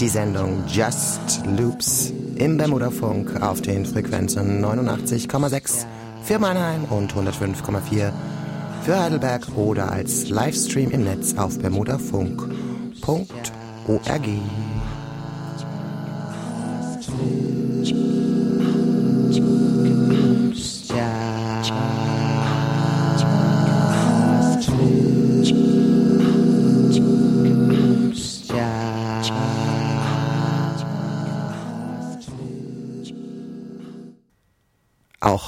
die Sendung Just Loops im Bermuda-Funk auf den Frequenzen 89,6 für Mannheim und 105,4 für Heidelberg oder als Livestream im Netz auf bermudafunk.org.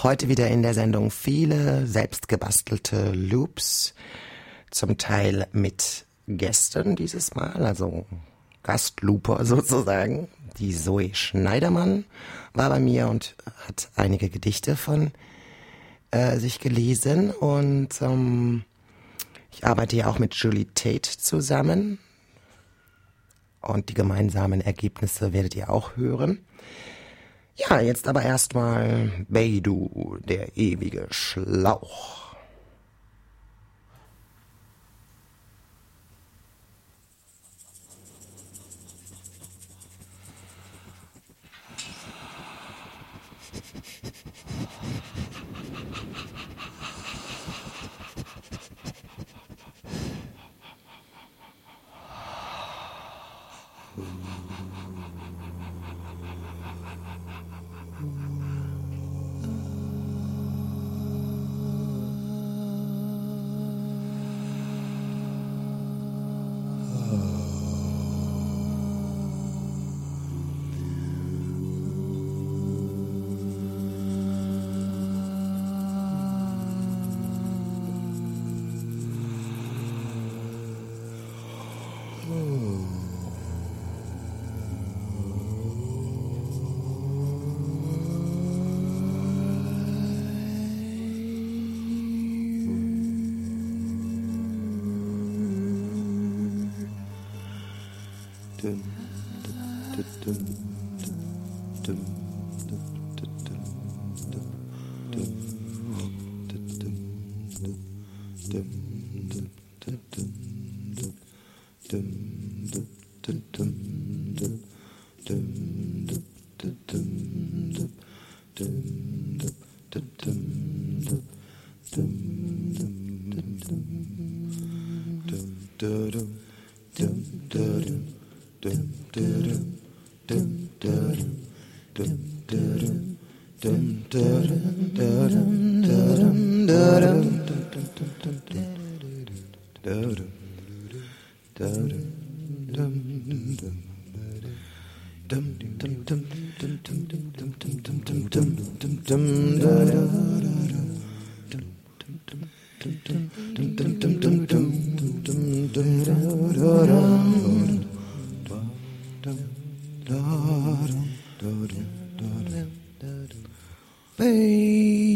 heute wieder in der Sendung viele selbstgebastelte Loops, zum Teil mit Gästen dieses Mal, also Gastlooper sozusagen. Die Zoe Schneidermann war bei mir und hat einige Gedichte von äh, sich gelesen und ähm, ich arbeite ja auch mit Julie Tate zusammen und die gemeinsamen Ergebnisse werdet ihr auch hören. Ja, jetzt aber erstmal Beidou, der ewige Schlauch. Es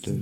Es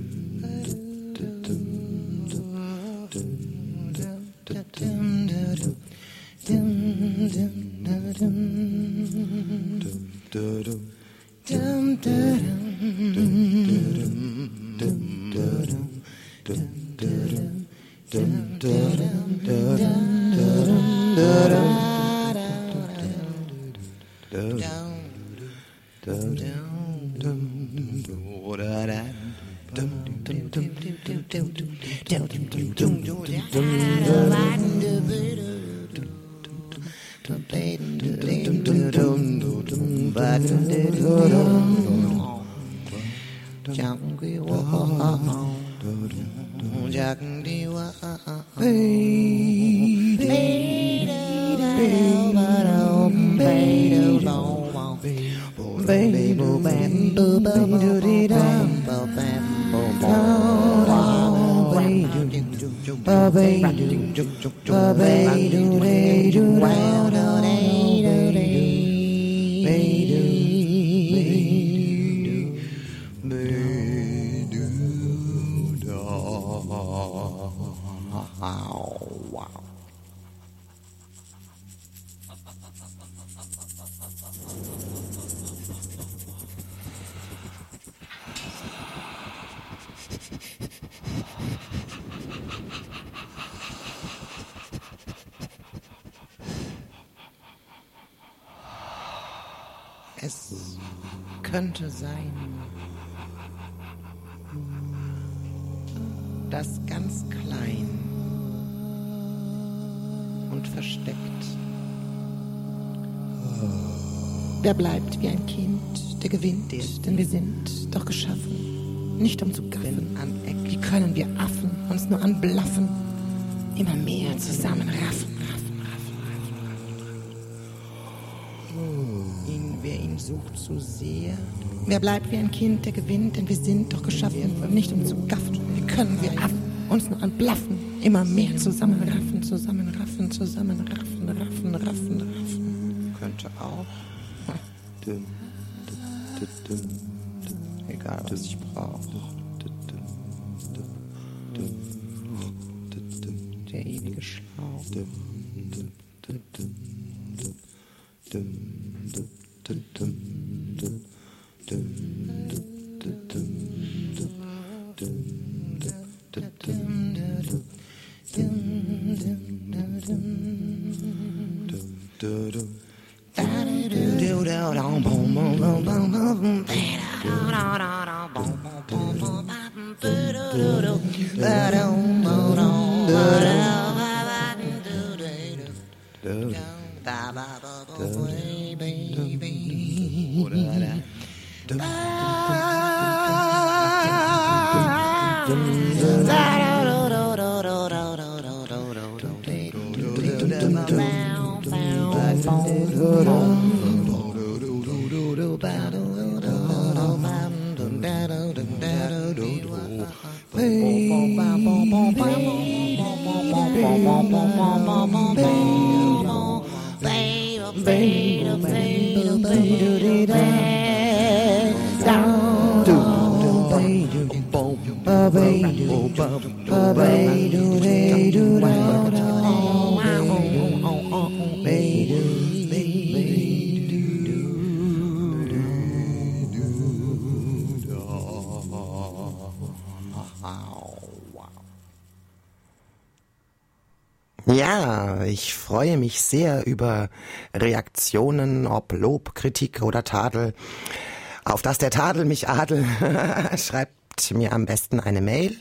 könnte sein, dass ganz klein und versteckt. Wer bleibt wie ein Kind, der gewinnt, denn wir sind doch geschaffen, nicht um zu gaffen. Wie können wir Affen uns nur anblaffen, immer mehr zusammenraffen? Sucht so sehr. Wer bleibt wie ein Kind, der gewinnt, denn wir sind doch geschaffen, nicht um zu gaffen. Wie können wir Affen uns nur anblaffen, immer mehr zusammenraffen, zusammenraffen, zusammenraffen, raffen, raffen, raffen. Könnte auch. Hm. Egal, was ich brauche. Der ewige Schlauch. Ja, ich freue mich sehr über Reaktionen, ob Lob, Kritik oder Tadel. Auf dass der Tadel mich adel, schreibt mir am besten eine Mail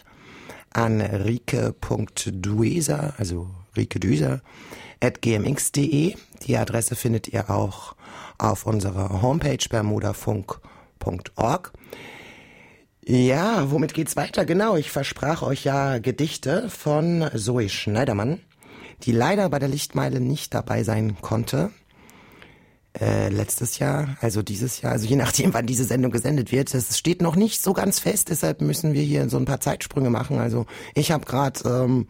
an rike.dueser, also Rike Düser, at gmx.de. Die Adresse findet ihr auch auf unserer Homepage bermudafunk.org. Ja, womit geht's weiter? Genau, ich versprach euch ja Gedichte von Zoe Schneidermann die leider bei der Lichtmeile nicht dabei sein konnte. Äh, letztes Jahr, also dieses Jahr, also je nachdem, wann diese Sendung gesendet wird. Das steht noch nicht so ganz fest, deshalb müssen wir hier so ein paar Zeitsprünge machen. Also ich habe gerade ähm,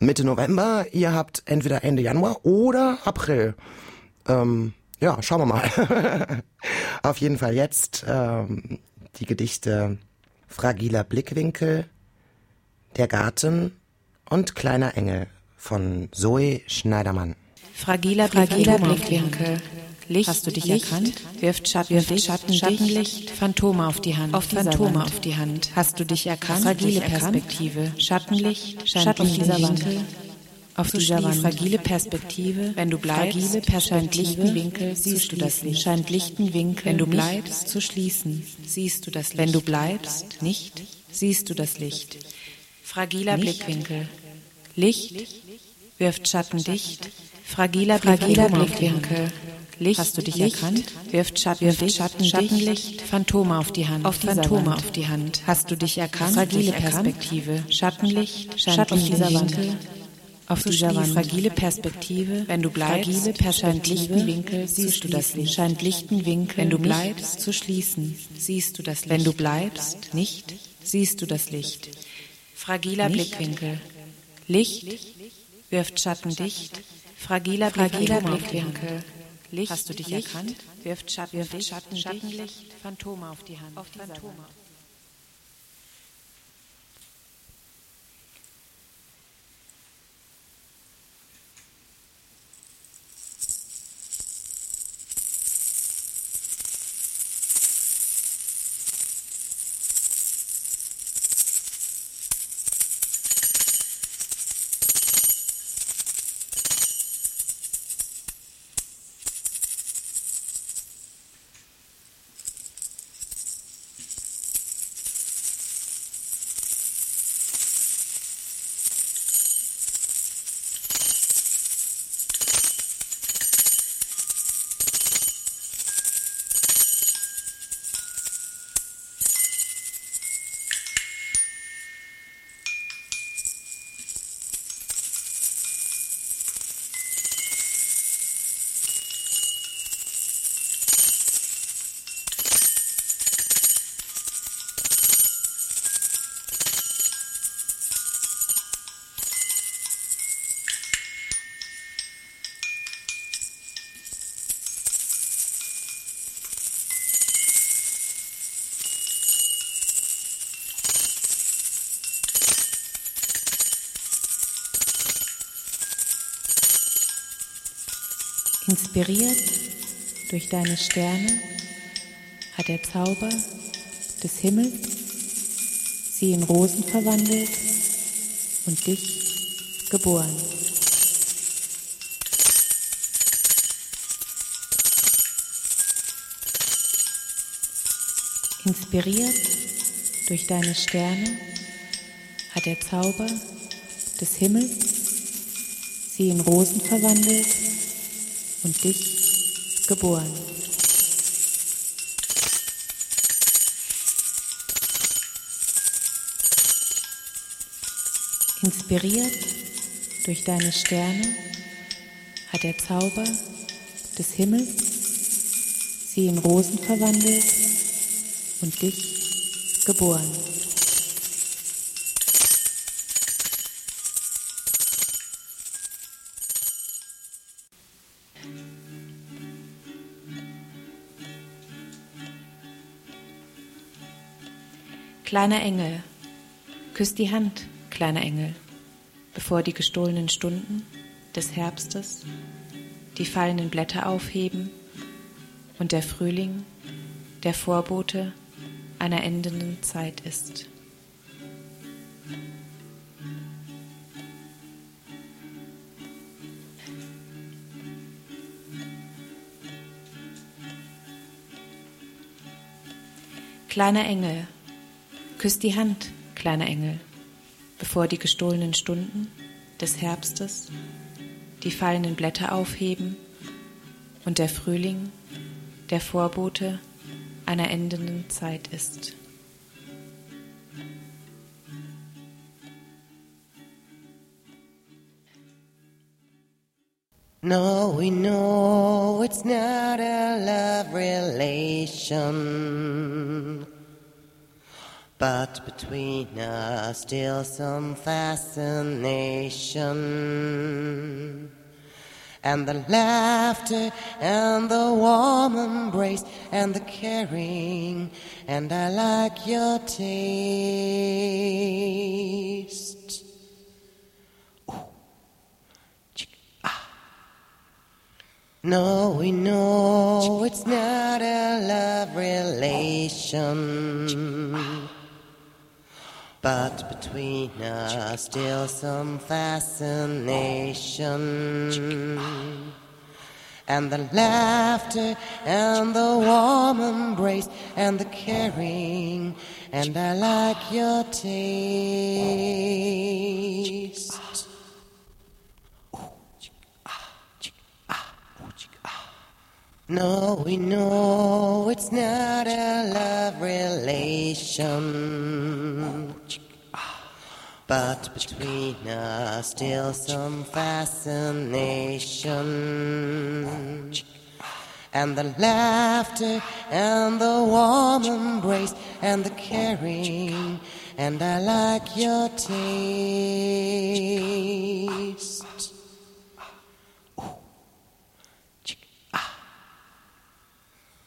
Mitte November, ihr habt entweder Ende Januar oder April. Ähm, ja, schauen wir mal. Auf jeden Fall jetzt ähm, die Gedichte Fragiler Blickwinkel, Der Garten und Kleiner Engel von Zoe Schneidermann. Fragiler, Fragiler Blickwinkel. Licht, hast du dich Licht, erkannt? Wirft Schatten, wirft Schatten, Schattenlicht, Phantome auf die Hand, auf Phantome auf die Hand. Hast du dich erkannt? Fragile Perspektive, Schattenlicht, Schatten auf dieser Wand. Auf dieser Wand. Fragile Perspektive, wenn du bleibst, scheint lichten Winkel, siehst du das Licht. Scheint lichten Winkel, wenn du bleibst, zu schließen, siehst du das Licht. Wenn du bleibst, nicht, siehst du das Licht. Fragiler Blickwinkel. Licht wirft Schatten dicht, fragiler, fragiler Blickwinkel. Licht, hast du dich Licht, erkannt? Wirft Schatten, wirft Schatten, Schattenlicht, Phantome auf die Hand, auf Phantome auf die Hand. Hast du dich erkannt? Fragile Perspektive, Schattenlicht, Schatten auf dieser Wand. Auf dieser Wand. Fragile Perspektive, wenn du bleibst, fragile lichten Winkel, siehst du das Licht. Scheint lichten Winkel, wenn du bleibst, zu schließen, siehst du das Licht. Wenn du bleibst, nicht, siehst du das Licht. Fragiler nicht. Blickwinkel. Licht wirft Schatten dicht, fragiler, fragiler Blickwinkel. Licht, Hast du dich Licht, erkannt? Wirft Schatten, wirft Schatten, Schattenlicht, Phantome auf die Hand. Auf die Phantome. Inspiriert durch deine Sterne hat der Zauber des Himmels sie in Rosen verwandelt und dich geboren. Inspiriert durch deine Sterne hat der Zauber des Himmels sie in Rosen verwandelt und dich geboren. Inspiriert durch deine Sterne hat der Zauber des Himmels sie in Rosen verwandelt und dich geboren. Kleiner Engel, küss die Hand, kleiner Engel, bevor die gestohlenen Stunden des Herbstes die fallenden Blätter aufheben und der Frühling der Vorbote einer endenden Zeit ist. Kleiner Engel, Küss die Hand, kleiner Engel, bevor die gestohlenen Stunden des Herbstes die fallenden Blätter aufheben und der Frühling der Vorbote einer endenden Zeit ist. No, we know it's not a love relation. But between us still some fascination. And the laughter and the warm embrace and the caring, and I like your taste. Ah. No, we know it's not a love relation. But between us still some fascination. And the laughter and the warm embrace and the caring, and I like your taste. No, we know it's not a love relation. But between us still some fascination. And the laughter and the warm embrace and the caring, and I like your taste.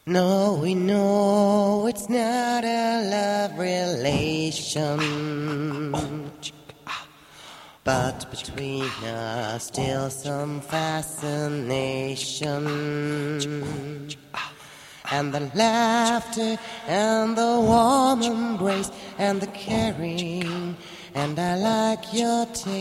No, we know it's not a love relation. But between us still some fascination. And the laughter and the warm embrace and the caring. And I like your taste.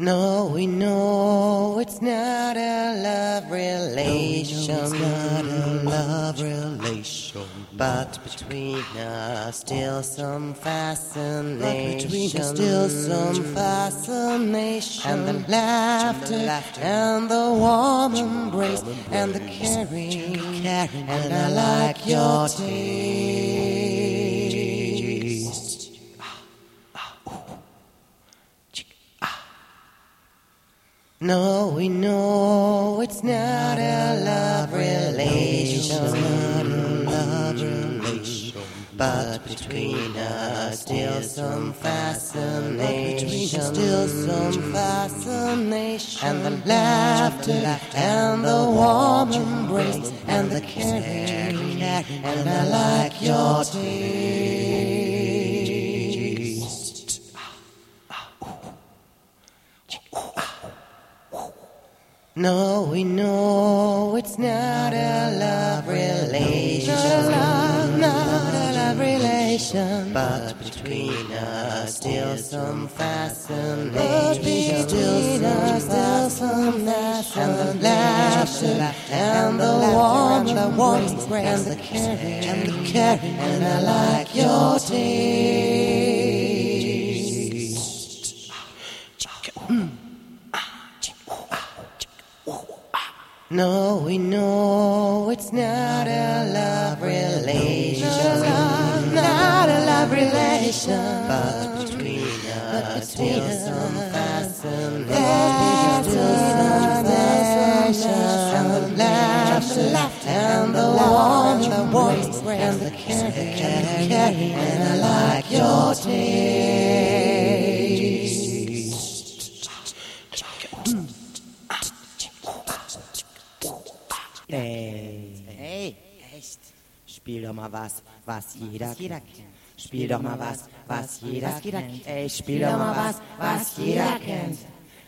No, we know it's not a love relation. No, not a love relation. But between us, still some fascination. But between us, still some fascination. And the laughter, and the, laughter, and the warm embrace, and the caring, and I like your taste. No, we know it's not a love relation, love. But between us, still some fascination, still some fascination. And the laughter, and the warm embrace, and the caring, and I like your taste. No, we know it's not a love relation. Not a love, not a love relation. But between us, still some fascination. But between us, still some fascination. And the laughter, and the warm, the warmth, and the caring, and the caring, and I like your taste. No, we know it's not a love relation. Not, not a love relation. But between us, still some fascination. And the laughter, and the warm, the warmth, and the caring, and I like was, jeder kennt. Spiel doch mal was, was jeder kennt. Ey, spiel doch mal was, was jeder kennt.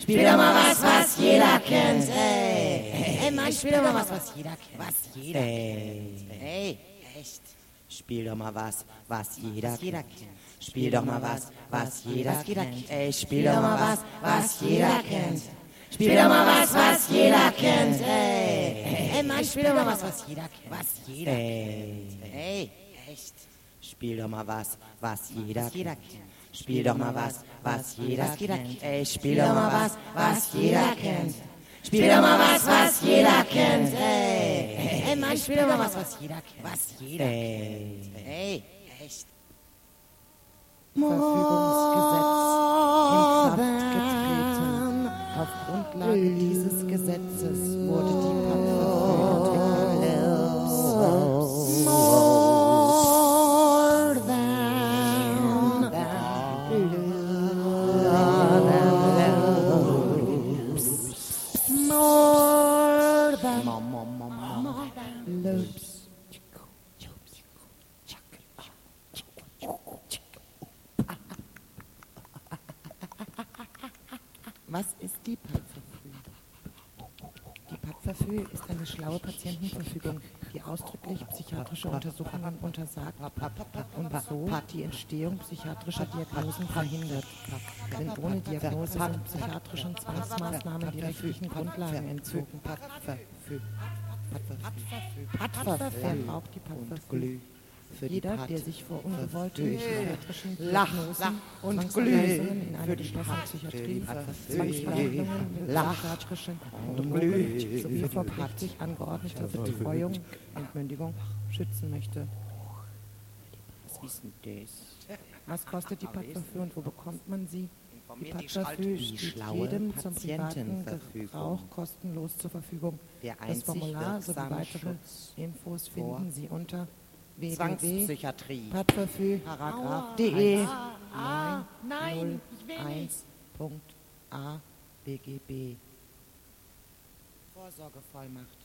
Spiel doch mal was, was jeder kennt. Ey, Hey, Mann, spiel doch mal was, was jeder kennt. was jeder Hey, hey, echt. Spiel doch mal was, was jeder kennt. Spiel doch mal was, was jeder kennt. Ey, spiel doch mal was, was jeder kennt. Spiel doch mal was, was jeder kennt. Ey, Hey, Mann, spiel doch mal was, was jeder kennt. Was jeder ey, Hey, echt. Spiel doch mal was, was jeder Jeder kennt. kennt. Spiel doch mal was, was jeder kennt. Ey, spiel doch mal was, was jeder kennt. Spiel doch mal was, was jeder kennt. Ey, Hey, Mann, spiel doch mal was, was jeder kennt. Was jeder ey, Hey, echt. Paktverfügungsgesetz in Kraft getreten. Auf Grundlage dieses Gesetzes wurde die Was ist die Packverfügung? Die Packverfügung ist eine schlaue Patientenverfügung, die ausdrücklich psychiatrische Untersuchungen untersagt und so die Entstehung psychiatrischer Diagnosen verhindert. Denn ohne Diagnose sind psychiatrischen Zwangsmaßnahmen die rechtlichen Grundlagen entzogen. Wer braucht die Packverfügung? Jeder, der sich vor ungewollten psychiatrischen Diagnosen und Glühen in einer geschlossenen Psychiatrie, Zwangsbehandlungen mit psychiatrischen Drogen sowie vor gerichtlich angeordneter Betreuung, Entmündigung schützen möchte. Was ist denn das? Was kostet die Packverfügung und wo bekommt man sie? Die die steht jedem zum privaten. Gebrauch kostenlos zur Verfügung. Der Das Formular sowie weitere Infos finden Sie unter www. Zwangspsychiatrie. Packverfügung Paragraph de nein, ich will nicht. 1.a BGB. Vorsorgevollmacht.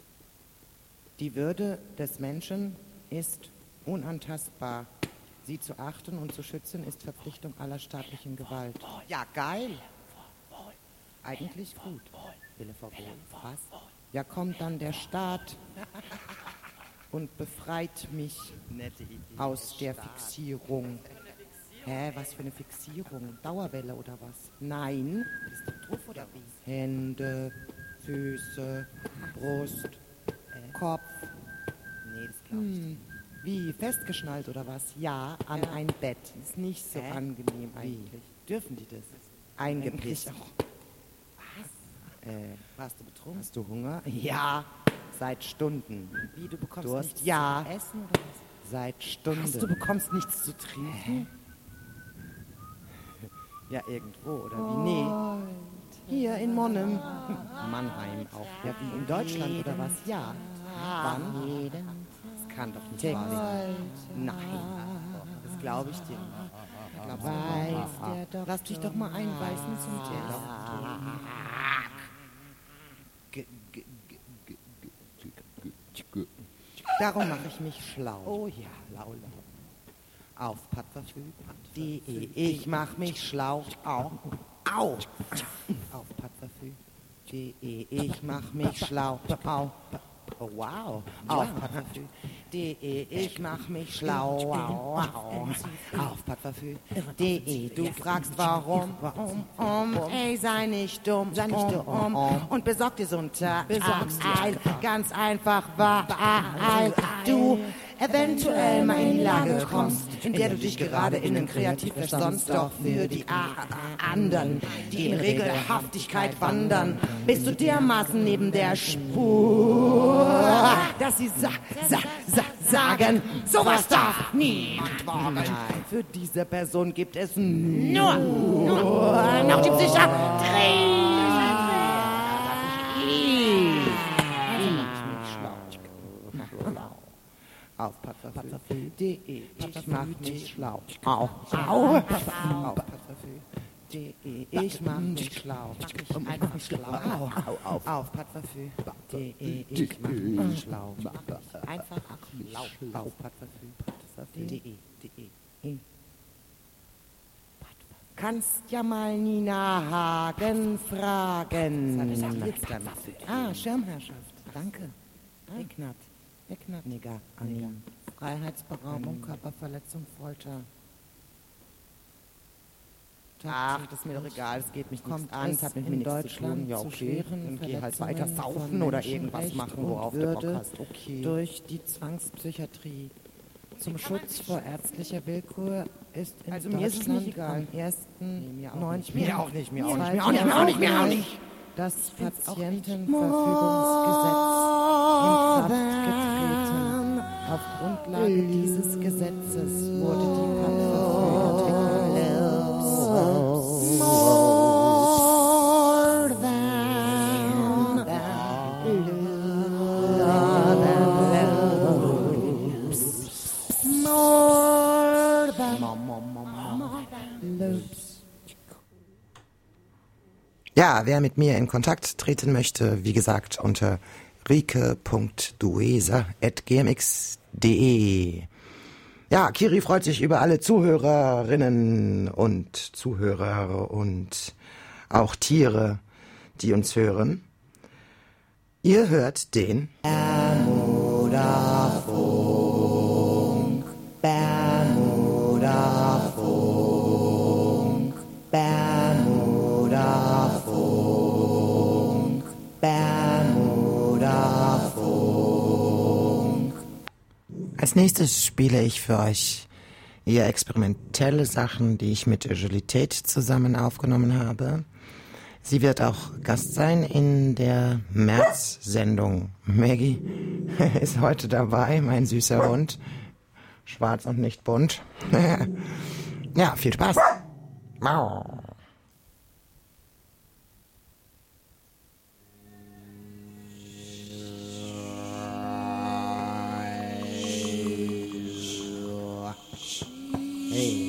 Die Würde des Menschen ist unantastbar. Sie zu achten und zu schützen ist Verpflichtung aller staatlichen Gewalt. Ja, geil. Eigentlich gut. Wille verbot. Was? Ja, kommt dann der Staat und befreit mich aus der Fixierung. Hä, was für eine Fixierung? Dauerwelle oder was? Nein. Bist du drauf oder wie? Hände, Füße, Brust, Kopf. Nee, das glaub ich Hm. Wie, festgeschnallt oder was? Ja, an ein Bett. Ist nicht so Hä? angenehm eigentlich. Dürfen die das? Eingepisst. Was? Äh, Warst du betrunken? hast du Hunger? Ja, seit Stunden. Wie, du bekommst Durst? nichts Ja. zu essen oder was? Seit Stunden. Was, du bekommst nichts zu trinken? Ja, irgendwo, oder wie? Nee. Hier in Monnem. Mannheim auch. Ja, wie in Deutschland oder was? Ja. Wann? Kann doch nicht wahr sein. Nein. Das glaube ich dir nicht. Glaubst du, weiß der Lass dich doch mal einweisen zum Tee. Darum mache ich mich schlau. Oh ja, lau, lau. Auf Pattverfüg.de. Ich mach mich schlau. Au. Au. Auf Pattverfüg.de. Ich mach mich schlau. Au. Oh, wow. Auf Pattverfüg.de. Ich mach mich schlau. Au. Au. Auf Pattverfüg.de. Du fragst warum. Warum? Um. Ey, sei nicht dumm. Sei nicht dumm. Und besorg dir so ein Eil. Ganz einfach, weil du eventuell mal in die Lage kommst, in der du dich gerade innen kreativ verstonnst, doch für die anderen, die in Regelhaftigkeit wandern, bist du dermaßen neben der Spur, dass sie sa sa sa sagen, sowas darf niemand wagen. Für diese Person gibt es nur, nur noch die Psychiatrie. Patrafil.de. Ich mach mich schlau. Au. Au. Auf Patrafil.de. Ich mach mich schlau. Ich mach mich schlau. Au. Au. Auf. Auf Patrafil.de. Ich mach mich schlau. Einfach schlau. Auf Patrafil.de. Kannst ja mal Nina Hagen fragen. Ah, Schirmherrschaft. Danke. Ignat. Ignat. Nigger. Nigger. Freiheitsberaubung, Körperverletzung, Folter. Ach, das ist mir doch egal, es geht mich Kommt nichts an, es hat mit in mir nichts zu Deutschland tun. Ja, zu okay. Dann geh halt weiter saufen oder irgendwas machen, worauf du Bock Würde hast. Okay. durch die Zwangspsychiatrie. Zum Schutz vor ärztlicher Willkür ist in Also Deutschland mir ist es nicht egal. am 1. mir auch 9. nicht. Mir auch nicht, mir auch nicht, mir auch nicht, mir auch nicht, mir auch nicht. Das Patientenverfügungsgesetz in Kraft getreten. Auf Grundlage dieses Gesetzes wurde die Kampfverfügung entwickelt. Ja, wer mit mir in Kontakt treten möchte, wie gesagt, unter rike.duesa.gmx.de. Ja, Kiri freut sich über alle Zuhörerinnen und Zuhörer und auch Tiere, die uns hören. Ihr hört den Bermuda Als nächstes spiele ich für euch eher experimentelle Sachen, die ich mit Agilität zusammen aufgenommen habe. Sie wird auch Gast sein in der März-Sendung. Maggie ist heute dabei, mein süßer Hund. Schwarz und nicht bunt. ja, viel Spaß. Mau. Hey.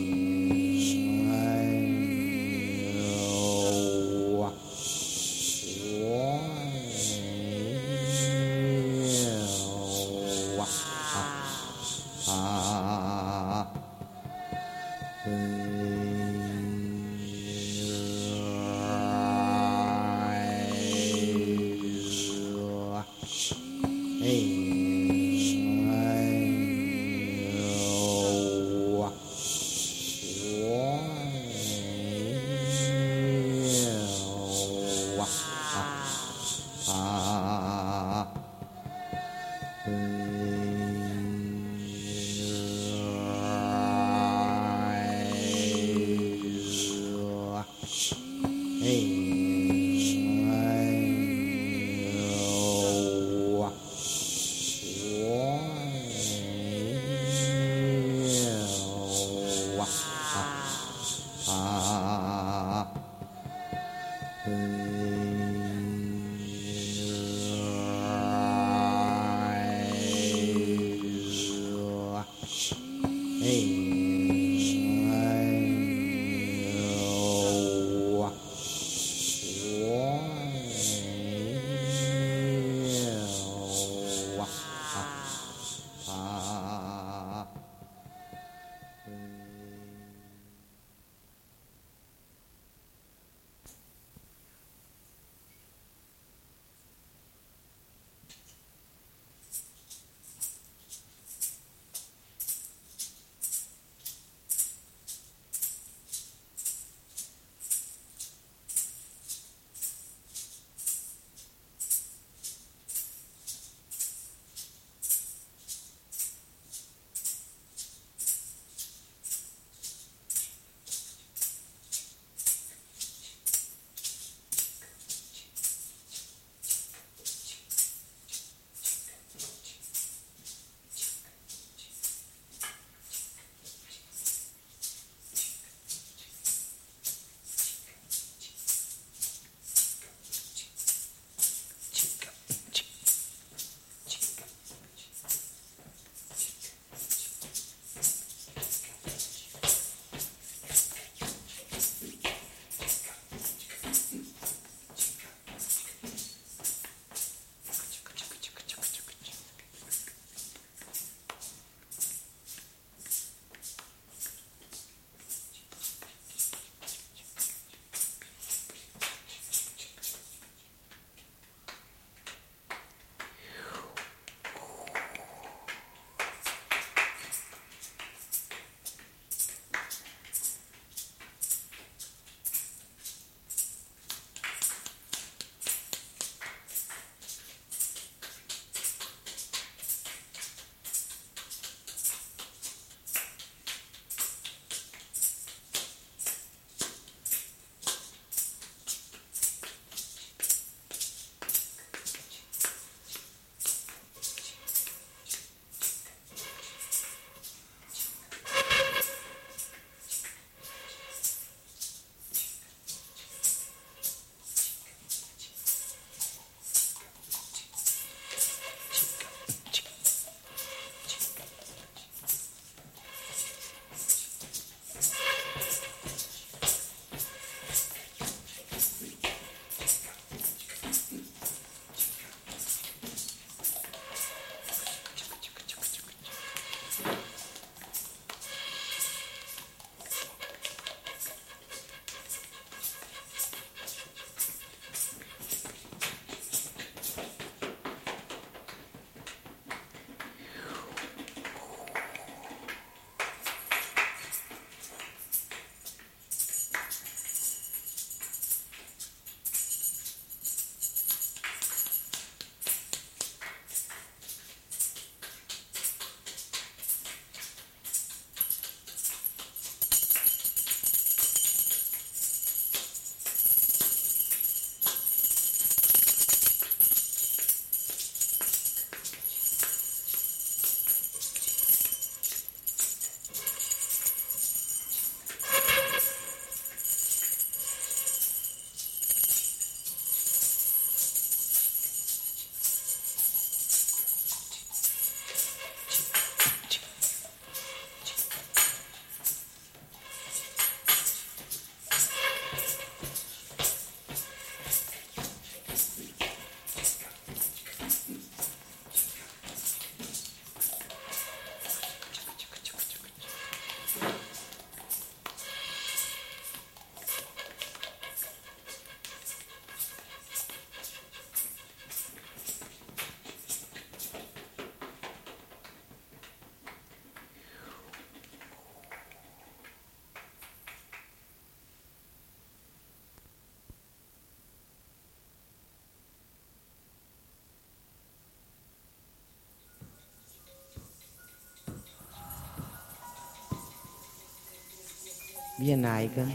Wir neigen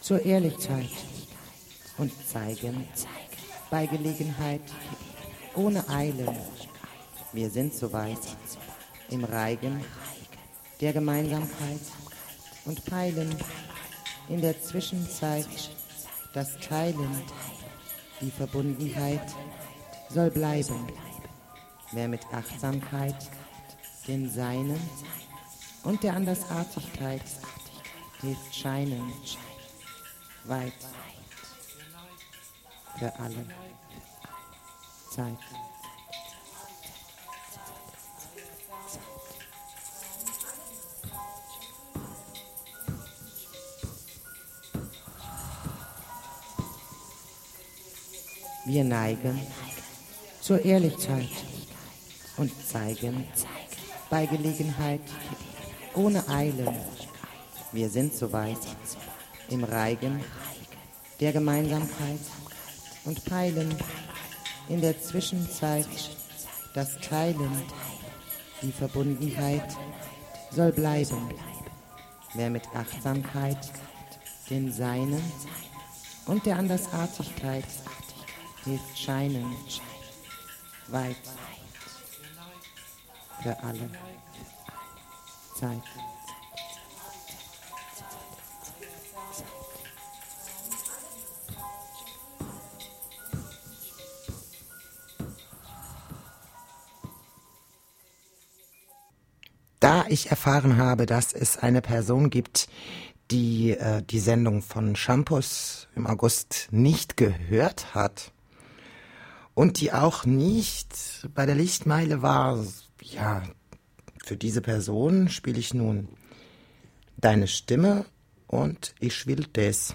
zur Ehrlichkeit und zeigen bei Gelegenheit ohne Eile. Wir sind soweit im Reigen der Gemeinsamkeit und peilen in der Zwischenzeit das Teilen. Die Verbundenheit soll bleiben. Wer mit Achtsamkeit den Seinen und der Andersartigkeit hilft scheinen weit für alle Zeit. Wir neigen zur Ehrlichkeit und zeigen bei Gelegenheit ohne Eile. Wir sind soweit im Reigen der Gemeinsamkeit und peilen in der Zwischenzeit das Teilen. Die Verbundenheit soll bleiben. Wer mit Achtsamkeit den Seinen und der Andersartigkeit hilft scheinen, weit für alle Zeit. Da ich erfahren habe, dass es eine Person gibt, die äh, die Sendung von Shampoos im August nicht gehört hat und die auch nicht bei der Lichtmeile war, ja, für diese Person spiele ich nun deine Stimme und ich will das.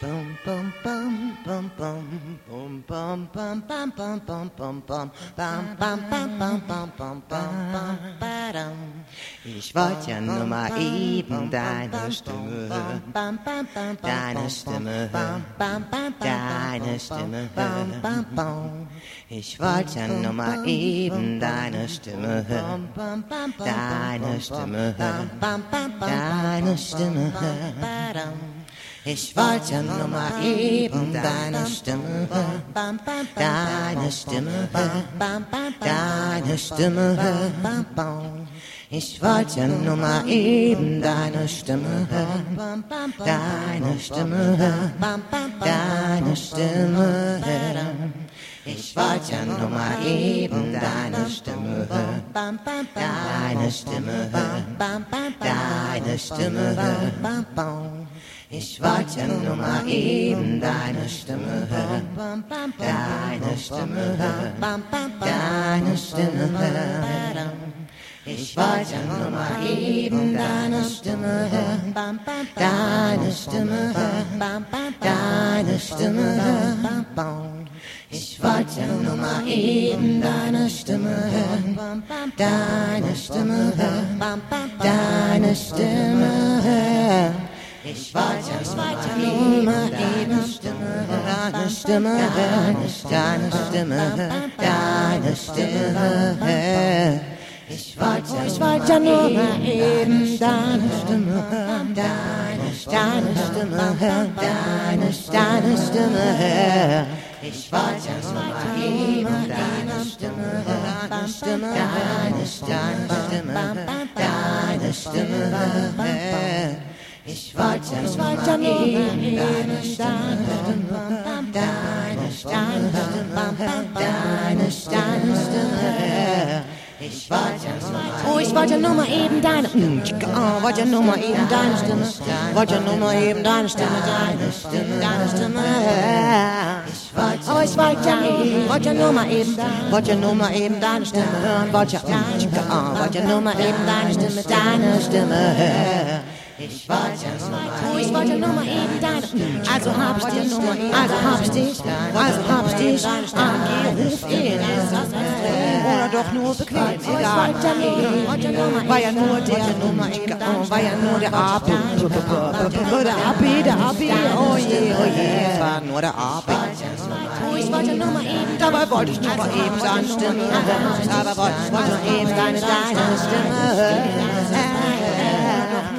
Ich wollte ja nur mal eben deine Stimme hören, deine Stimme hören, deine Stimme hören. Ich wollte ja nur mal eben deine Stimme hören, deine Stimme hören, deine Stimme hören. Ich wollte nur mal eben deine Stimme hören, deine Stimme hören, deine Stimme hören. Ich wollte nur mal eben deine Stimme hören, deine Stimme hören, deine Stimme hören. Ich wollte nur mal eben deine Stimme hören, deine Stimme hören, deine Stimme hören. Ich wollte nur mal eben deine Stimme hören, deine Stimme hören, deine Stimme hören. Ich wollte nur mal eben deine Stimme hören, deine Stimme hören, deine Stimme hören. Ich wollte nur mal eben deine Stimme hören, deine Stimme hören, deine Stimme hören. Ich wollte ja nur mal eben Stimme hören, deine Stimme hören, deine Stimme hören, deine Stimme hören. Ich wollte, ich ja nur mal eben deine Stimme hören, deine, deine Stimme hören, deine, deine Stimme hören. Ich wollte ja nur mal eben deine Stimme hören, deine Stimme, deine, deine Stimme, deine Stimme hören. Ich wollte, ich wollte nur eben deine Stimme, deine, Stimme, deine, Stimme. Ich wollte oh, ich wollte nur mal eben deine, oh, wollte nur mal eben deine Stimme, wollte nur mal eben deine Stimme, deine Stimme, deine Stimme. Oh, ich wollte wollte nur mal eben, wollte nur mal eben deine Stimme hören, wollte ja, oh, wollte nur mal eben deine Stimme, deine Stimme ich wollte nur mal, oh, ich wollte nur mal eben deine. Also hab ich dich, also hab ich dich, also hab ich dich. Angeruf ihn. Oder doch nur bequem, egal. War ja nur der, war ja nur der Abi. Der Abi, der Abi, oh je, oh je. Es war nur der Abi. Ich wollte nur mal eben. Dabei wollte ich nur mal eben deine Stimme. Aber wollte ich nur eben deine Stimme.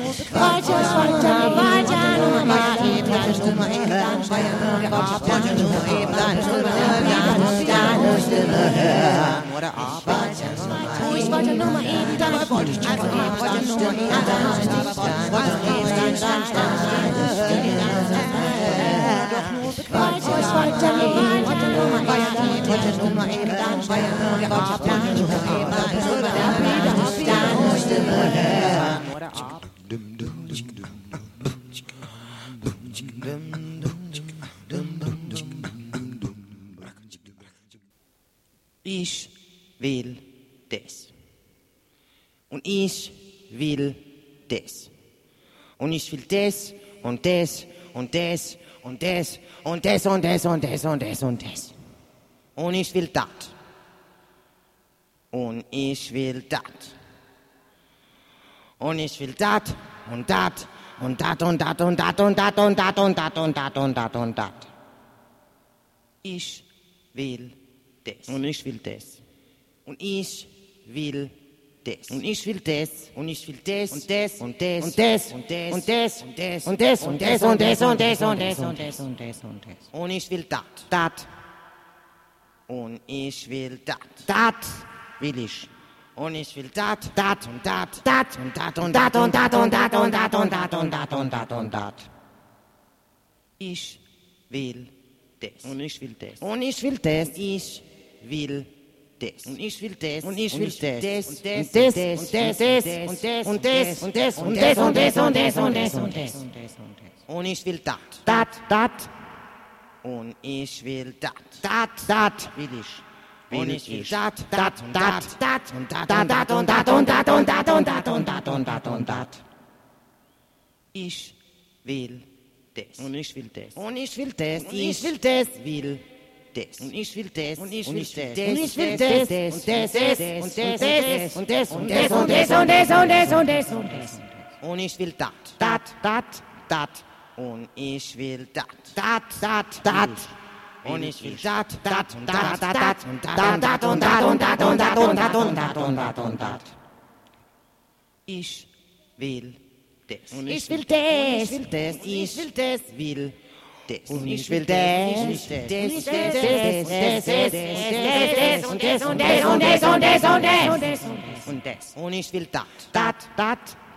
Ich wollte nur mal eben deine wollte ich einfach mal wollte nur mal eben deine Stimme, wollte nur mal eben deine Stimme, ich wollte nur mal eben wollte nur mal eben deine Stimme, ich wollte nur mal eben deine Stimme, ich wollte nur mal eben deine Stimme, ich will das. Und ich will das. Und ich will das und das und das und das und das und das und das und das und das. Und ich will das. Und ich will das. Und ich will das und dat und dat und dat und dat und dat und dat und dat und dat und dat und dat. Ich will das. Und ich will das. Und ich will das. Und ich will das. Und ich will das. Und das. Und das. Und das. Und das. Und das. Und das. Und das. Und das. Und das. Und das. Und das. Und das. Und das. Und das. Und ich will dat. Dat. Und ich will dat. Dat will ich und ich will dat, dat und dat, dat und dat und dat und dat und dat und dat und dat und dat und dat und dat. Ich will das. Und ich will das. Und ich will das. Ich will das. Und ich will das. Und ich will das. Und das und das und das und das und das und das und das und das und das und das und das und ich will dat. Dat, dat. Und ich will dat. Dat, dat will ich bin ich dat, dat, dat, dat und dat und dat und dat und dat und dat und dat und dat und dat und dat. Ich will das. Und ich will das. Und ich will das. Und ich will das. Will das. Und ich will das. Und ich will das. Und ich will das. Und das, und das, und das, und das, und das, und das, und das, und das, und das, und das. Und ich will dat. Dat, dat, dat. Und ich will dat. Dat, dat, dat und ich will dat, dat und dat, dat, dat und dat und dat und dat und dat und dat und dat und dat und dat. Ich will das. Ich will das. Ich will das. Ich will das. Will das. Und ich will das. Ich will das. Ich will das. Das, das, das, das, das, das und das und das und das und das und das und das und das und das und ich will dat, dat, dat.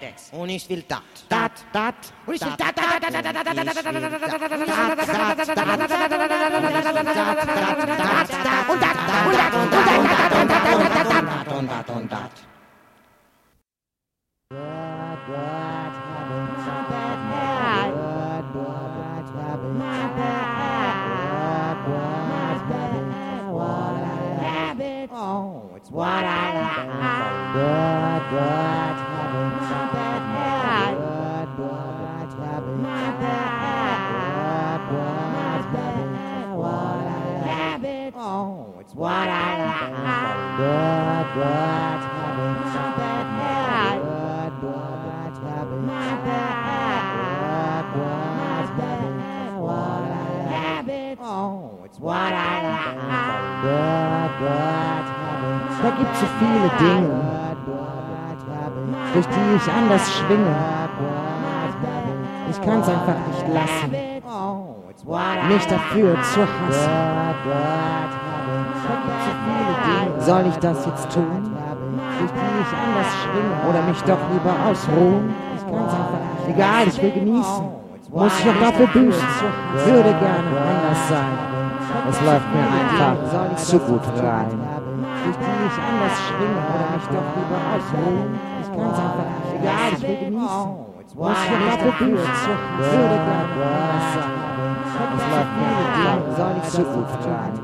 index. Hon är dat. Dat, dat. Hon what I habit. Oh, it's what I like. What I like. Good, good, having my bad. Good, good, having my bad. Good, good, having what I have. Oh, it's what I like. Good. Da gibt's so viele Dinge, durch die ich anders schwinge. Ich kann's einfach nicht lassen, mich dafür zu hassen. Soll ich das jetzt tun? Durch die ich anders schwinge oder mich doch lieber ausruhen? Ich einfach nicht. Egal, ich will genießen. Muss ich auch dafür büßen. Würde gerne anders sein. Es läuft mir einfach zu gut rein. Durch die ich anders schwinge oder mich doch lieber ausruhen. Ich kann's einfach nicht. Egal, ich will genießen. Muss ich auch dafür büßen. Würde gerne anders sein. Dem soll ich Zukunft haben.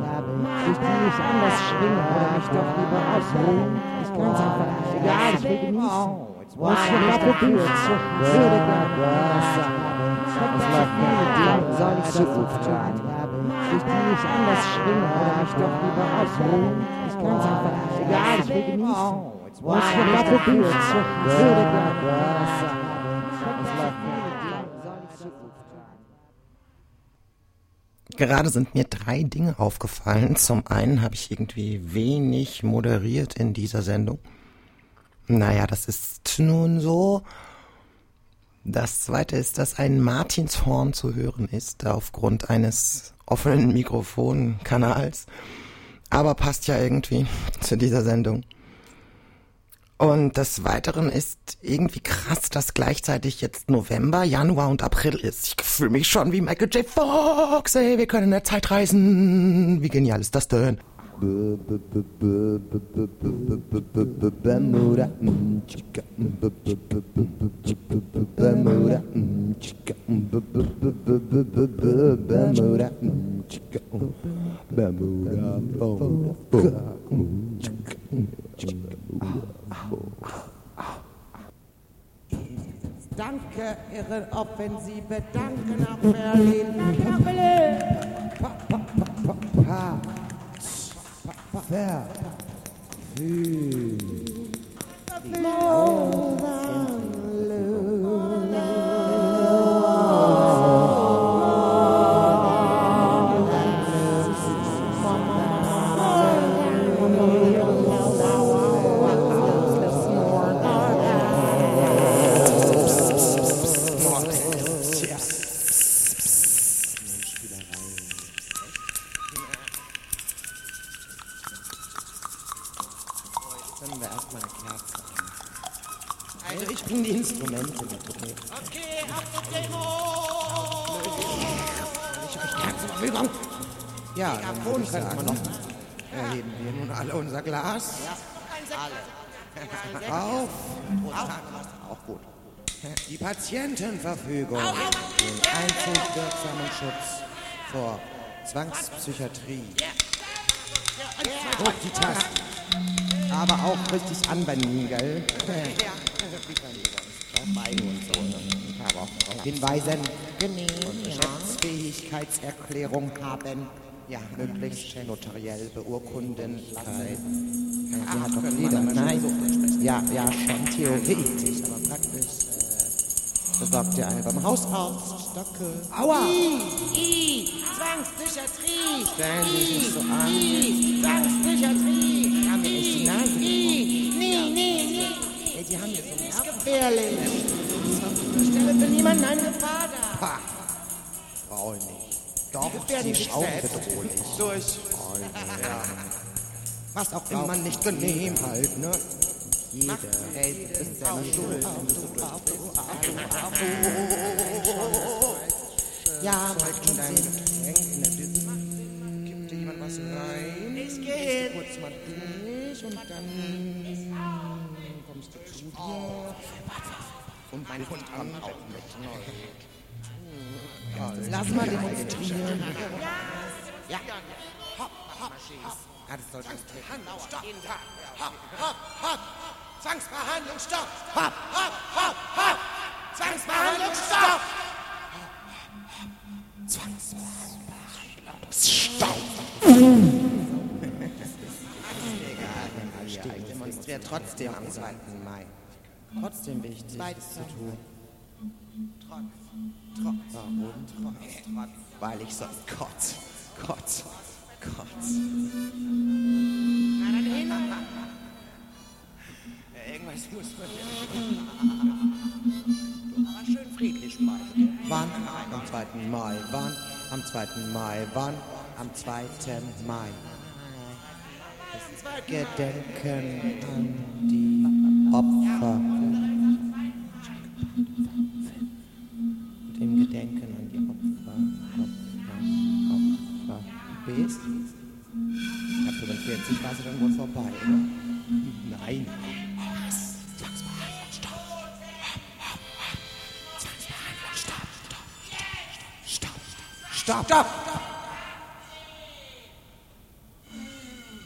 Ich kann nicht anders schwingen oder mich doch lieber ausruhen. Ich kann es einfach nicht. Egal, ich will genießen. Was für ein Appetit, Würdiger, Wasser. Dem soll ich Zukunft haben. Ich kann nicht anders schwingen oder mich doch lieber ausruhen. Ich kann es einfach nicht. Egal, ich will genießen. Was für ein Appetit, Würdiger, Wasser. Gerade sind mir drei Dinge aufgefallen. Zum einen habe ich irgendwie wenig moderiert in dieser Sendung. Naja, das ist nun so. Das zweite ist, dass ein Martinshorn zu hören ist, aufgrund eines offenen Mikrofonkanals. Aber passt ja irgendwie zu dieser Sendung. Und des Weiteren ist irgendwie krass, dass gleichzeitig jetzt November, Januar und April ist. Ich fühle mich schon wie Michael J. Fox. Ey, wir können in der Zeit reisen. Wie genial ist das denn? Bermuda, Chica, Bermuda, Chica, Bermuda, Chica, Bermuda, Bermuda, Chica, Bermuda. Danke, Ihre Offensive, danke nach Berlin. Danke nach Berlin. Pa, pa, pa, Zünden wir erstmal eine Kerze an. Also ich bringe die Instrumente mit, okay? Okay, auf die Demo! Ich habe Kerzen zur Verfügung. Ja, dann würde ich sagen, erheben wir nun alle unser Glas. Auf. Auch gut. Die Patientenverfügung. Den einzig wirksamen Schutz vor Zwangspsychiatrie. Hoch die Tasten. Aber auch richtig anwenden, gell? Hinweisen und Geschäftsfähigkeitserklärung haben. Ja, möglichst notariell beurkunden. Ja, die hat doch jeder. Nein, ja, ja, schon theoretisch, aber praktisch äh, besorgt ihr eine beim Hausarzt. Danke. Aua! I, Zwangspsychiatrie! Stellen Sie sich nicht so an. I, Zwangspsychiatrie! Haben mir echt die Nase I, nee, nee, nee! Ey, die haben mir so Ist gefährlich! Stelle für niemanden eine Gefahr dar! Ha! Brauche ich nicht. Doch, sie ist auch bedrohlich. Durch. Ja. Was auch immer nicht genehm halt, ne? Jeder das ist selber schuld. Ja, Getränk in Düse. Gibt dir jemand was rein? Ich gehe hin! Kurz mal durch und dann kommst du zu dir. Und mein Hund kommt auch mit. Ja, lass mal demonstrieren. Ja. Hopp, hopp, hopp. Ja, das soll Behandlung, stopp! Hopp, hopp, hopp! Zwangsbehandlung, stopp! Hopp, hopp, hopp, hopp! Zwangsbehandlung, stopp! Ich demonstriere trotzdem am 2. Mai. Trotzdem wichtig, beides zu tun. Trotz. Trotz. Warum? Trotz. Weil ich sonst kotz. Kotz. Kotz. Es muss man aber schön friedlich bleiben. Wann? Am 2. Mai. Wann? Am 2. Mai. Wann? Am 2. Mai. Gedenken an die Opfer. Dem Gedenken an die Opfer. Opfer, Opfer. Bist? Ab 45 war sie dann wohl vorbei? Nein. Stopp. Stopp. Stopp.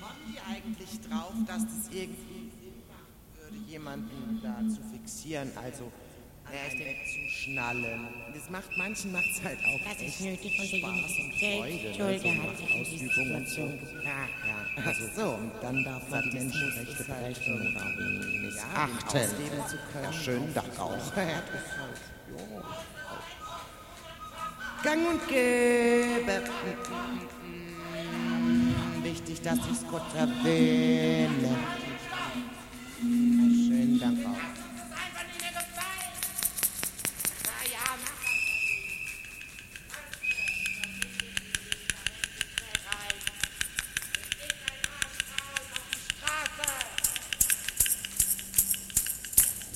Kommen die eigentlich drauf, dass das irgendwie Sinn machen würde, jemanden da zu fixieren, also äh, wegzuschnallen. Das macht manchen macht's halt auch Das ist nötig und Spaß und Freude, ne, der so hat sich in diese. Situation gebracht. Ja, also so, und dann darf man die Menschenrechte brechen oder missachten. Ja, zu können. Ja, schönen Dank auch. Gang und Gäbe. Wichtig, dass ich's kurz erwähne. Schönen Dank auch.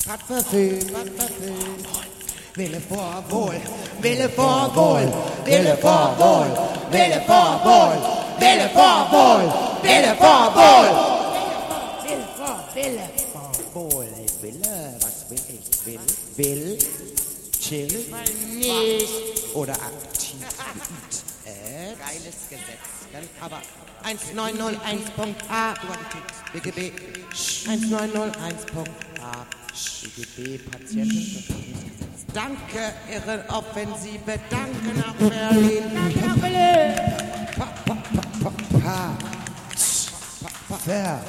Hat verfehlt, hat verfehlt. Wille vor Wohl, Wille vor Wohl, Wille vor Wohl, Wille vor Wohl, Wille vor Wohl, Wille vor Wohl. Wille vor, Wille vor Wohl. Ich wille, was will ich? Will, will, chill, nicht. Oder aktiv. Äh, geiles Gesetz. Aber 1901.a BGB 1901.a BGB Patienten Danke, Ihre Offensive. Danke nach Berlin. Danke nach Berlin. Pa, pa, Ver.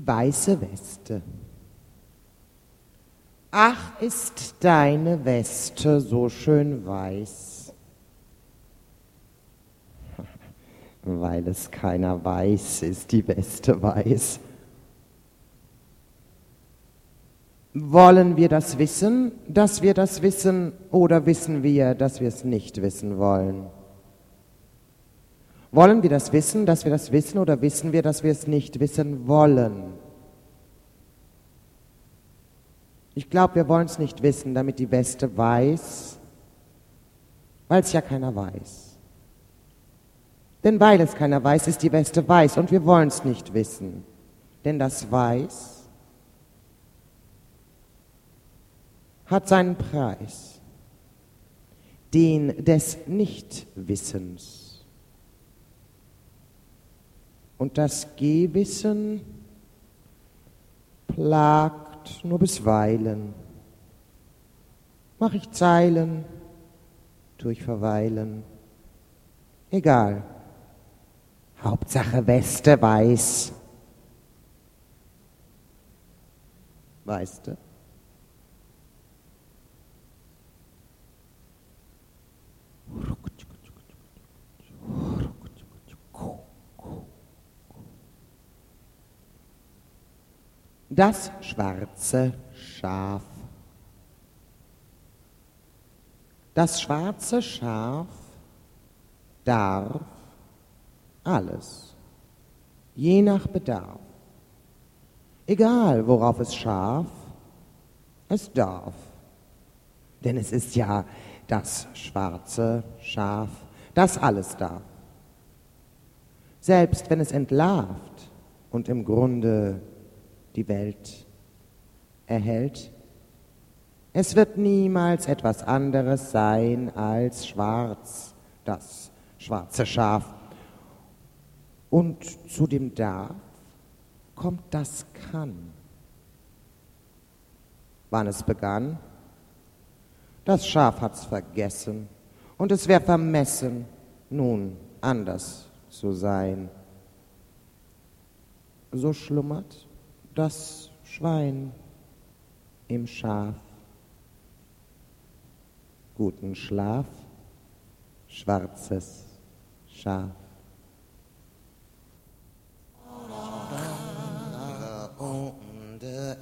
Die weiße Weste. Ach, ist deine Weste so schön weiß, weil es keiner weiß, ist die Weste weiß. Wollen wir das wissen, dass wir das wissen, oder wissen wir, dass wir es nicht wissen wollen? Wollen wir das wissen, dass wir das wissen, oder wissen wir, dass wir es nicht wissen wollen? Ich glaube, wir wollen es nicht wissen, damit die Weste weiß, weil es ja keiner weiß. Denn weil es keiner weiß, ist die Weste weiß und wir wollen es nicht wissen. Denn das Weiß hat seinen Preis, den des Nichtwissens. Und das Gewissen plagt nur bisweilen. Mach ich Zeilen, tu ich verweilen. Egal. Hauptsache Weste weiß. Weißt du? Das schwarze Schaf. Das schwarze Schaf darf alles, je nach Bedarf. Egal, worauf es scharf, es darf. Denn es ist ja das schwarze Schaf, das alles darf. Selbst wenn es entlarvt und im Grunde die Welt erhält, es wird niemals etwas anderes sein als schwarz, das schwarze Schaf. Und zu dem Darf kommt das Kann. Wann es begann? Das Schaf hat's vergessen und es wär vermessen, nun anders zu sein. So schlummert das Schwein im Schaf. Guten Schlaf, schwarzes Schaf. Der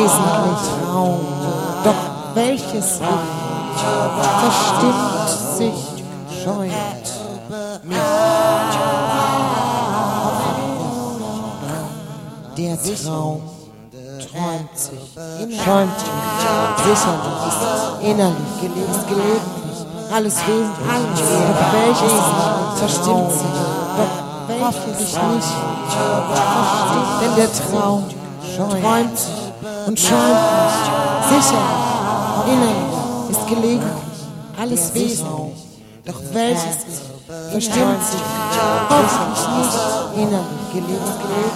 wesentlich Traum, doch welches Ich verstimmt sich, scheut? Mich. Der Traum träumt sich, schäumt mich, ist innerlich, ist gelegentlich, alles wesentlich, doch welches verstimmt sich, doch welches nicht, verstimmt, denn der Traum träumt sich und mich, sicherlich, innerlich, ist gelegentlich, alles wesentlich, doch welches verstimmt sich, hoffentlich nicht, innerlich, gelegentlich,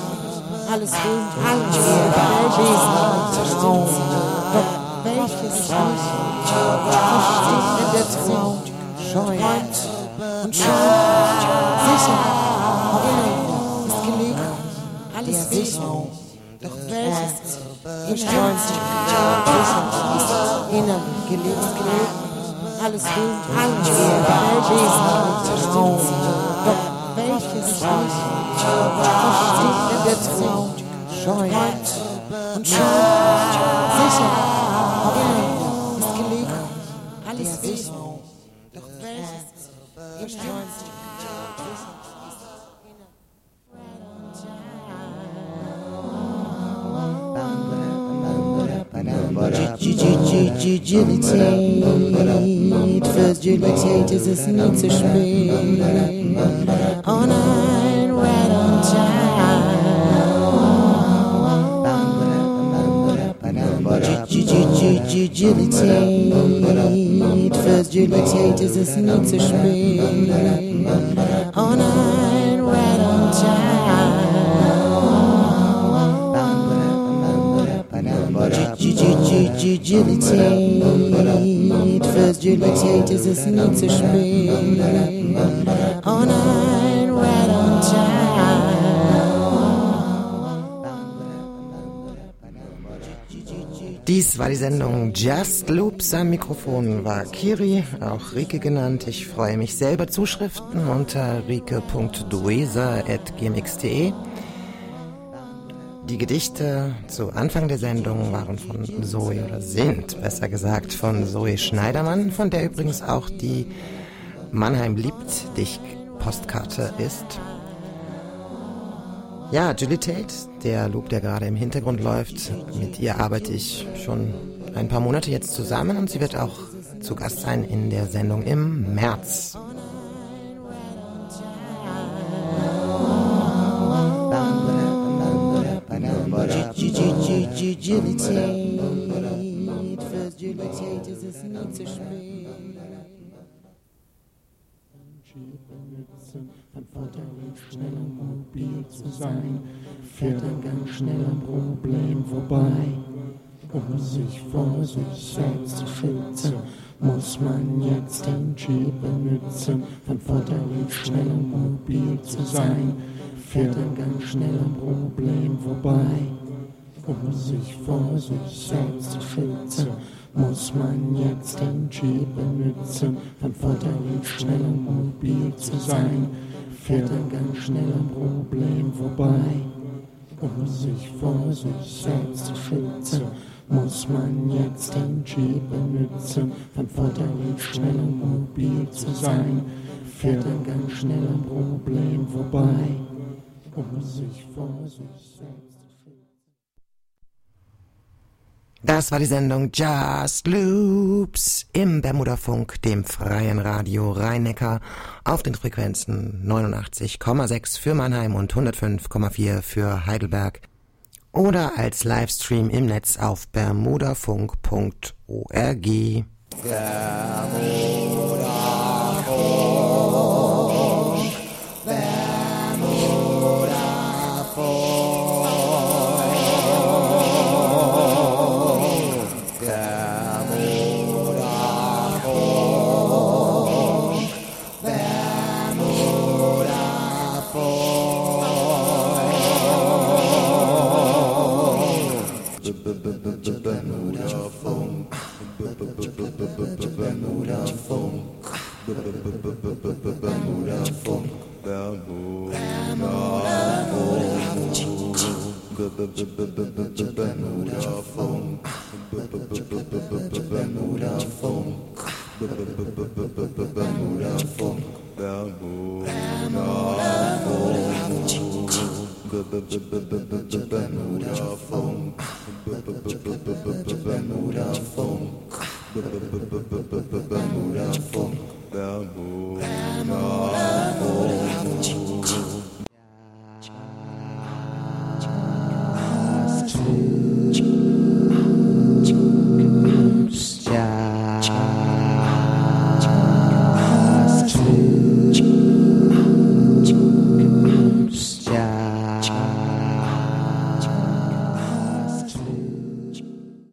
alles wesentlich, alles wesentlich, Traum, doch welches nicht, verstimmt, denn der Traum? Träumt und schäumt, sicher, innerlich, ist gelegentlich, alles wesentlich, doch welches verstimmt sich, sicher, ist innerlich, gelegentlich, alles wesentlich, alles wesentlich, Traum, doch welches nicht, verstimmt, denn der Traum träumt und schäumt, sicher, innerlich, Juliet, first Juliet ist es nie zu spät. Oh nein, right on time. Juliet ist es nie zu spät. Oh nein, right on time. Juliet ist es nie zu spät. Oh nein, right on time. Dies war die Sendung Just Loops. Am Mikrofon war Kiri, auch Rike genannt. Ich freue mich selber Zuschriften unter rike.duesa.gmx.de. Die Gedichte zu Anfang der Sendung waren von Zoe oder sind, besser gesagt, von Zoe Schneidermann, von der übrigens auch die Mannheim liebt dich Postkarte ist. Ja, Julie Tate, der Loop, der gerade im Hintergrund läuft, mit ihr arbeite ich schon ein paar Monate jetzt zusammen und sie wird auch zu Gast sein in der Sendung im März. First Juliet ist es nie zu spät. Von Vorteil schnell und mobil zu sein, fährt ein ganz schnell am Problem vorbei. Um sich vor sich selbst zu schützen, muss man jetzt den Jeep benutzen. Von Vorteil schnell und mobil zu sein, fährt ein ganz schnell am Problem vorbei. Um sich vor sich selbst zu schützen, muss man jetzt den Jeep benutzen. Von Vorteil ist, schnell und mobil zu sein, fährt ein ganz schnell am Problem vorbei. Um sich vor sich selbst zu schützen, muss man jetzt den Jeep benutzen. Von Vorteil ist, schnell und mobil zu sein, fährt ein ganz schnell am Problem vorbei. Um sich vor sich selbst zu schützen. Das war die Sendung Just Loops im Bermudafunk, dem freien Radio Rhein-Neckar auf den Frequenzen 89,6 für Mannheim und 105,4 für Heidelberg oder als Livestream im Netz auf bermudafunk.org. Bermuda Funk. Bermuda Funk. Bermuda Funk. Bermuda Funk. Bermuda Funk. Bermuda Funk. Bermuda Funk. Bermuda Funk. Bermuda Funk. Bermuda Funk. Bermuda Funk.